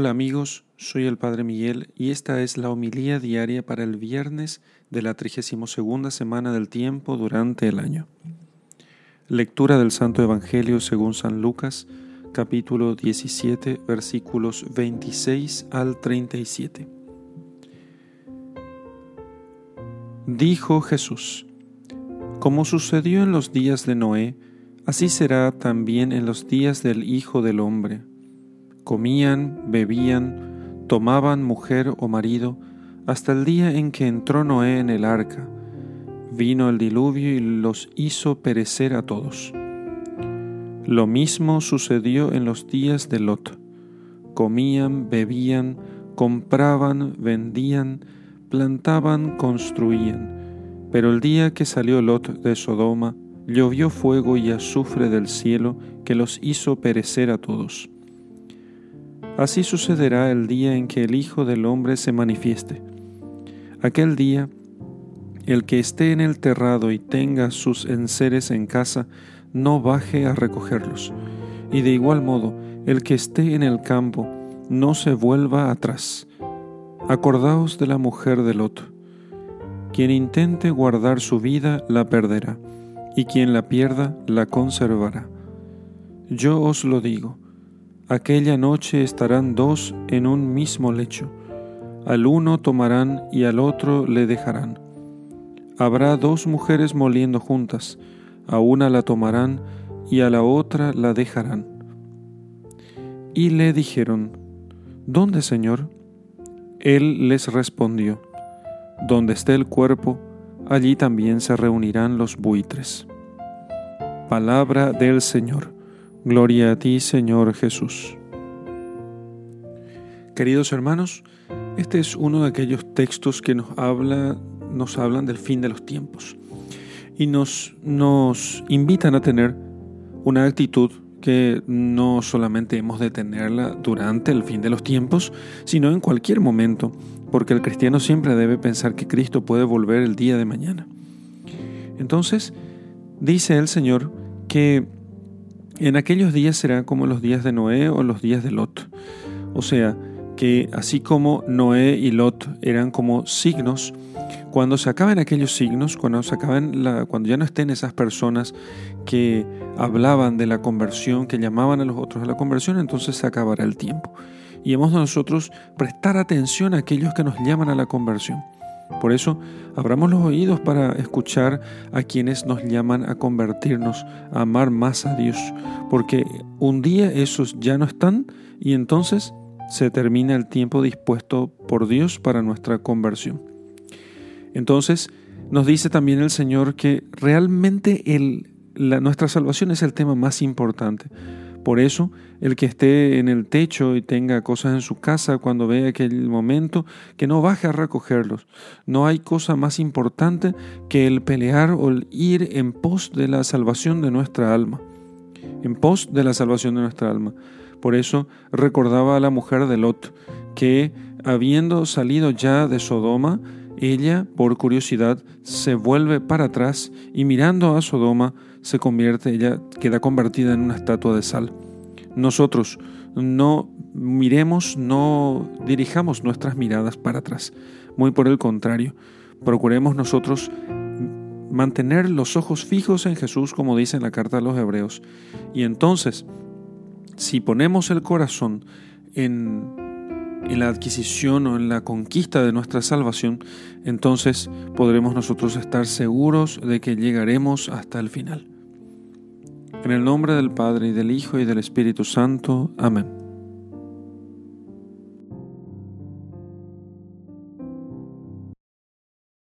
Hola amigos, soy el Padre Miguel y esta es la homilía diaria para el viernes de la 32 semana del tiempo durante el año. Lectura del Santo Evangelio según San Lucas, capítulo 17, versículos 26 al 37. Dijo Jesús, como sucedió en los días de Noé, así será también en los días del Hijo del Hombre comían, bebían, tomaban mujer o marido, hasta el día en que entró Noé en el arca. Vino el diluvio y los hizo perecer a todos. Lo mismo sucedió en los días de Lot. Comían, bebían, compraban, vendían, plantaban, construían. Pero el día que salió Lot de Sodoma, llovió fuego y azufre del cielo que los hizo perecer a todos. Así sucederá el día en que el Hijo del Hombre se manifieste. Aquel día, el que esté en el terrado y tenga sus enseres en casa, no baje a recogerlos. Y de igual modo, el que esté en el campo, no se vuelva atrás. Acordaos de la mujer de Lot. Quien intente guardar su vida la perderá, y quien la pierda la conservará. Yo os lo digo, Aquella noche estarán dos en un mismo lecho. Al uno tomarán y al otro le dejarán. Habrá dos mujeres moliendo juntas, a una la tomarán y a la otra la dejarán. Y le dijeron, ¿Dónde, Señor? Él les respondió, Donde esté el cuerpo, allí también se reunirán los buitres. Palabra del Señor. Gloria a ti, Señor Jesús. Queridos hermanos, este es uno de aquellos textos que nos, habla, nos hablan del fin de los tiempos y nos, nos invitan a tener una actitud que no solamente hemos de tenerla durante el fin de los tiempos, sino en cualquier momento, porque el cristiano siempre debe pensar que Cristo puede volver el día de mañana. Entonces, dice el Señor que en aquellos días serán como los días de Noé o los días de Lot. O sea, que así como Noé y Lot eran como signos, cuando se acaben aquellos signos, cuando, cuando ya no estén esas personas que hablaban de la conversión, que llamaban a los otros a la conversión, entonces se acabará el tiempo. Y hemos de nosotros prestar atención a aquellos que nos llaman a la conversión. Por eso, abramos los oídos para escuchar a quienes nos llaman a convertirnos, a amar más a Dios, porque un día esos ya no están y entonces se termina el tiempo dispuesto por Dios para nuestra conversión. Entonces, nos dice también el Señor que realmente nuestra salvación es el tema más importante por eso, el que esté en el techo y tenga cosas en su casa cuando vea aquel momento, que no baje a recogerlos. No hay cosa más importante que el pelear o el ir en pos de la salvación de nuestra alma. En pos de la salvación de nuestra alma. Por eso recordaba a la mujer de Lot que, habiendo salido ya de Sodoma, ella, por curiosidad, se vuelve para atrás y mirando a Sodoma, se convierte, ella queda convertida en una estatua de sal. Nosotros no miremos, no dirijamos nuestras miradas para atrás. Muy por el contrario, procuremos nosotros mantener los ojos fijos en Jesús, como dice en la carta a los Hebreos. Y entonces, si ponemos el corazón en en la adquisición o en la conquista de nuestra salvación, entonces podremos nosotros estar seguros de que llegaremos hasta el final. En el nombre del Padre y del Hijo y del Espíritu Santo. Amén.